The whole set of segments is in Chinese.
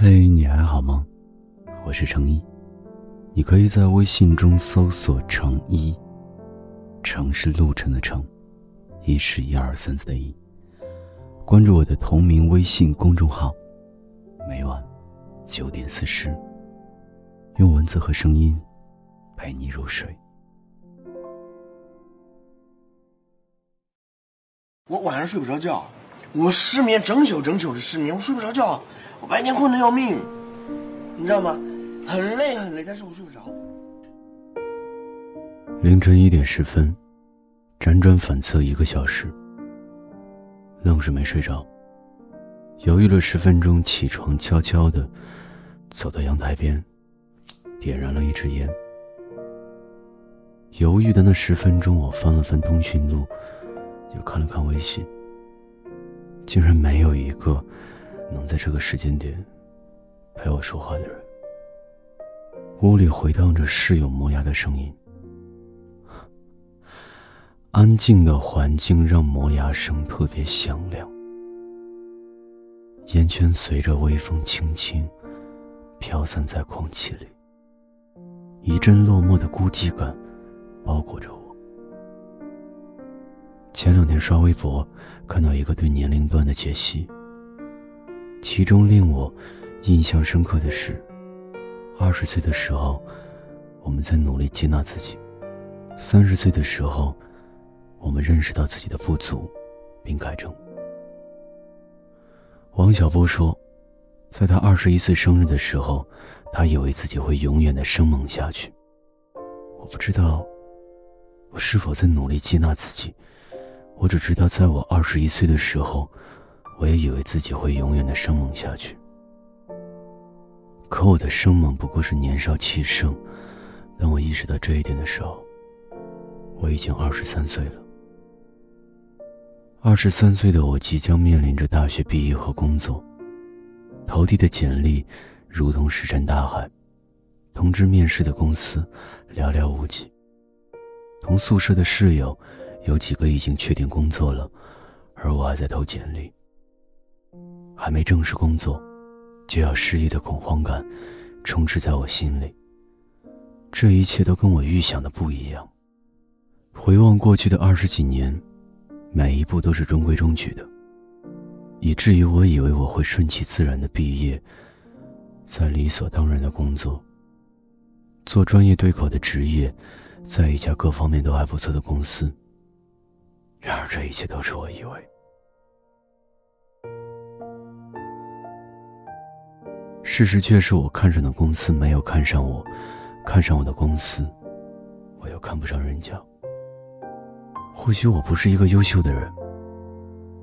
嘿，你还好吗？我是程一，你可以在微信中搜索“程一”，程是路程的程，一是一二三四的一。关注我的同名微信公众号，每晚九点四十，用文字和声音陪你入睡。我晚上睡不着觉，我失眠，整宿整宿的失眠，我睡不着觉。我白天困得要命，你知道吗？很累很累，但是我睡不着。凌晨一点十分，辗转反侧一个小时，愣是没睡着。犹豫了十分钟，起床，悄悄的走到阳台边，点燃了一支烟。犹豫的那十分钟，我翻了翻通讯录，又看了看微信，竟然没有一个。能在这个时间点陪我说话的人，屋里回荡着室友磨牙的声音。安静的环境让磨牙声特别响亮，烟圈随着微风轻轻飘散在空气里，一阵落寞的孤寂感包裹着我。前两天刷微博，看到一个对年龄段的解析。其中令我印象深刻的是，二十岁的时候，我们在努力接纳自己；三十岁的时候，我们认识到自己的不足，并改正。王小波说，在他二十一岁生日的时候，他以为自己会永远的生猛下去。我不知道我是否在努力接纳自己，我只知道在我二十一岁的时候。我也以为自己会永远的生猛下去，可我的生猛不过是年少气盛。当我意识到这一点的时候，我已经二十三岁了。二十三岁的我即将面临着大学毕业和工作，投递的简历如同石沉大海，通知面试的公司寥寥无几。同宿舍的室友有几个已经确定工作了，而我还在投简历。还没正式工作，就要失业的恐慌感充斥在我心里。这一切都跟我预想的不一样。回望过去的二十几年，每一步都是中规中矩的，以至于我以为我会顺其自然的毕业，在理所当然的工作，做专业对口的职业，在一家各方面都还不错的公司。然而，这一切都是我以为。事实却是我看上的公司没有看上我，看上我的公司，我又看不上人家。或许我不是一个优秀的人，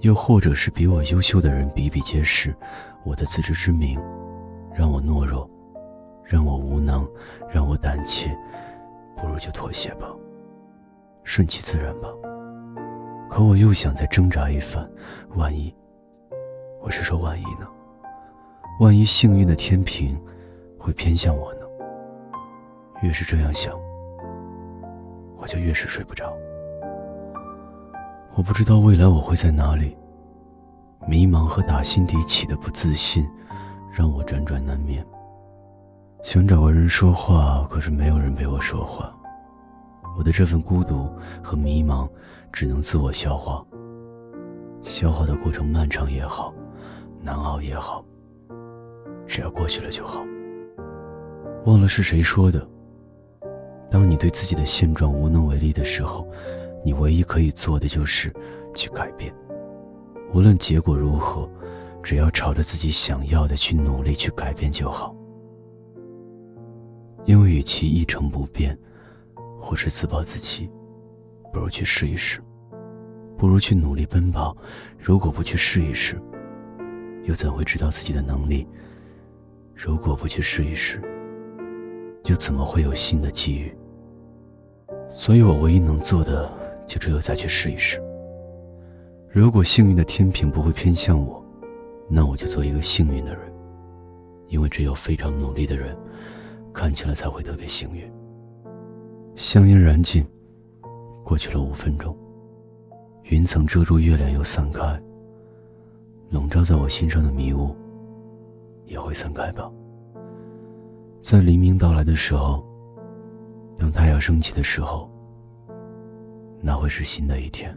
又或者是比我优秀的人比比皆是。我的自知之明，让我懦弱，让我无能，让我胆怯。不如就妥协吧，顺其自然吧。可我又想再挣扎一番，万一，我是说万一呢？万一幸运的天平会偏向我呢？越是这样想，我就越是睡不着。我不知道未来我会在哪里，迷茫和打心底起的不自信，让我辗转难眠。想找个人说话，可是没有人陪我说话。我的这份孤独和迷茫，只能自我消化。消化的过程漫长也好，难熬也好。只要过去了就好。忘了是谁说的。当你对自己的现状无能为力的时候，你唯一可以做的就是去改变。无论结果如何，只要朝着自己想要的去努力去改变就好。因为与其一成不变，或是自暴自弃，不如去试一试。不如去努力奔跑。如果不去试一试，又怎会知道自己的能力？如果不去试一试，又怎么会有新的机遇？所以我唯一能做的，就只有再去试一试。如果幸运的天平不会偏向我，那我就做一个幸运的人，因为只有非常努力的人，看起来才会特别幸运。香烟燃尽，过去了五分钟，云层遮住月亮又散开，笼罩在我心上的迷雾。也会散开吧。在黎明到来的时候，当太阳升起的时候，那会是新的一天。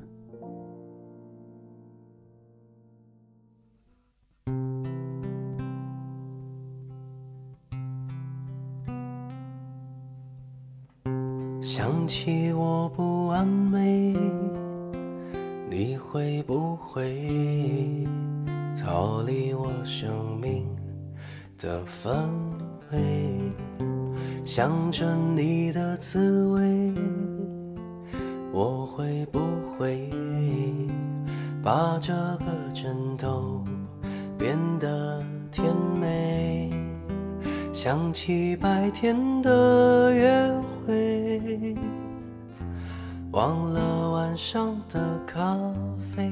想起我不完美，你会不会逃离我生命的氛围？想着你的滋味，我会不会把这个枕头变得甜美？想起白天的约会，忘了晚上的咖啡，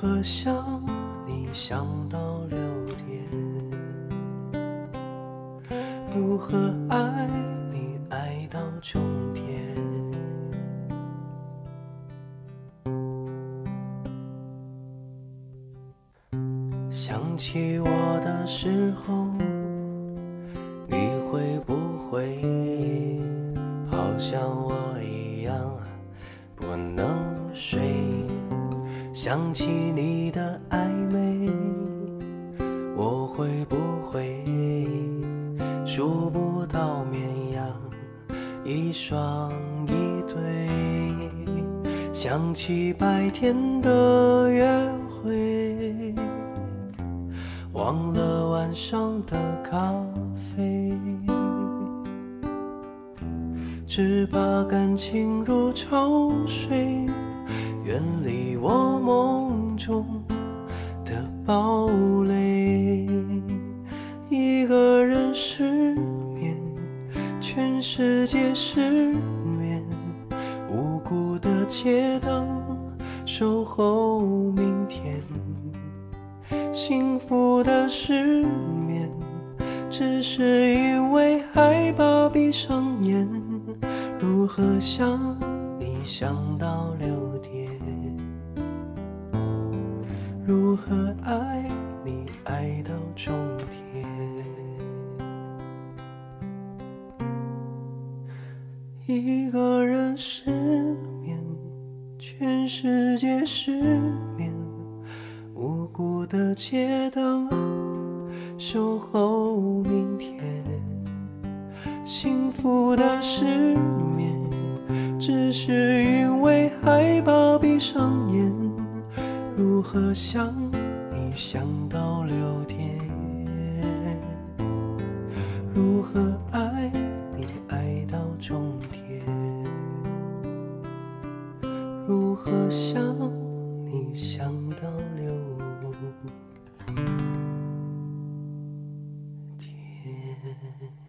如何想你想到六点？如何爱你爱到终点？想起我的时候，你会不会好像想起你的暧昧，我会不会数不到绵羊一双一对？想起白天的约会。忘了晚上的咖啡，只怕感情如潮水，远离我梦中的堡垒。一个人失眠，全世界失眠，无辜的街灯守候明天。幸福的失眠，只是因为害怕闭上眼。如何想你想到六如何爱你爱到终点？一个人失眠，全世界失眠。无辜的街灯守候明天，幸福的失眠，只是因为害怕闭上眼。如何想你想到六点？如何爱你爱到终点？如何想你想到六天？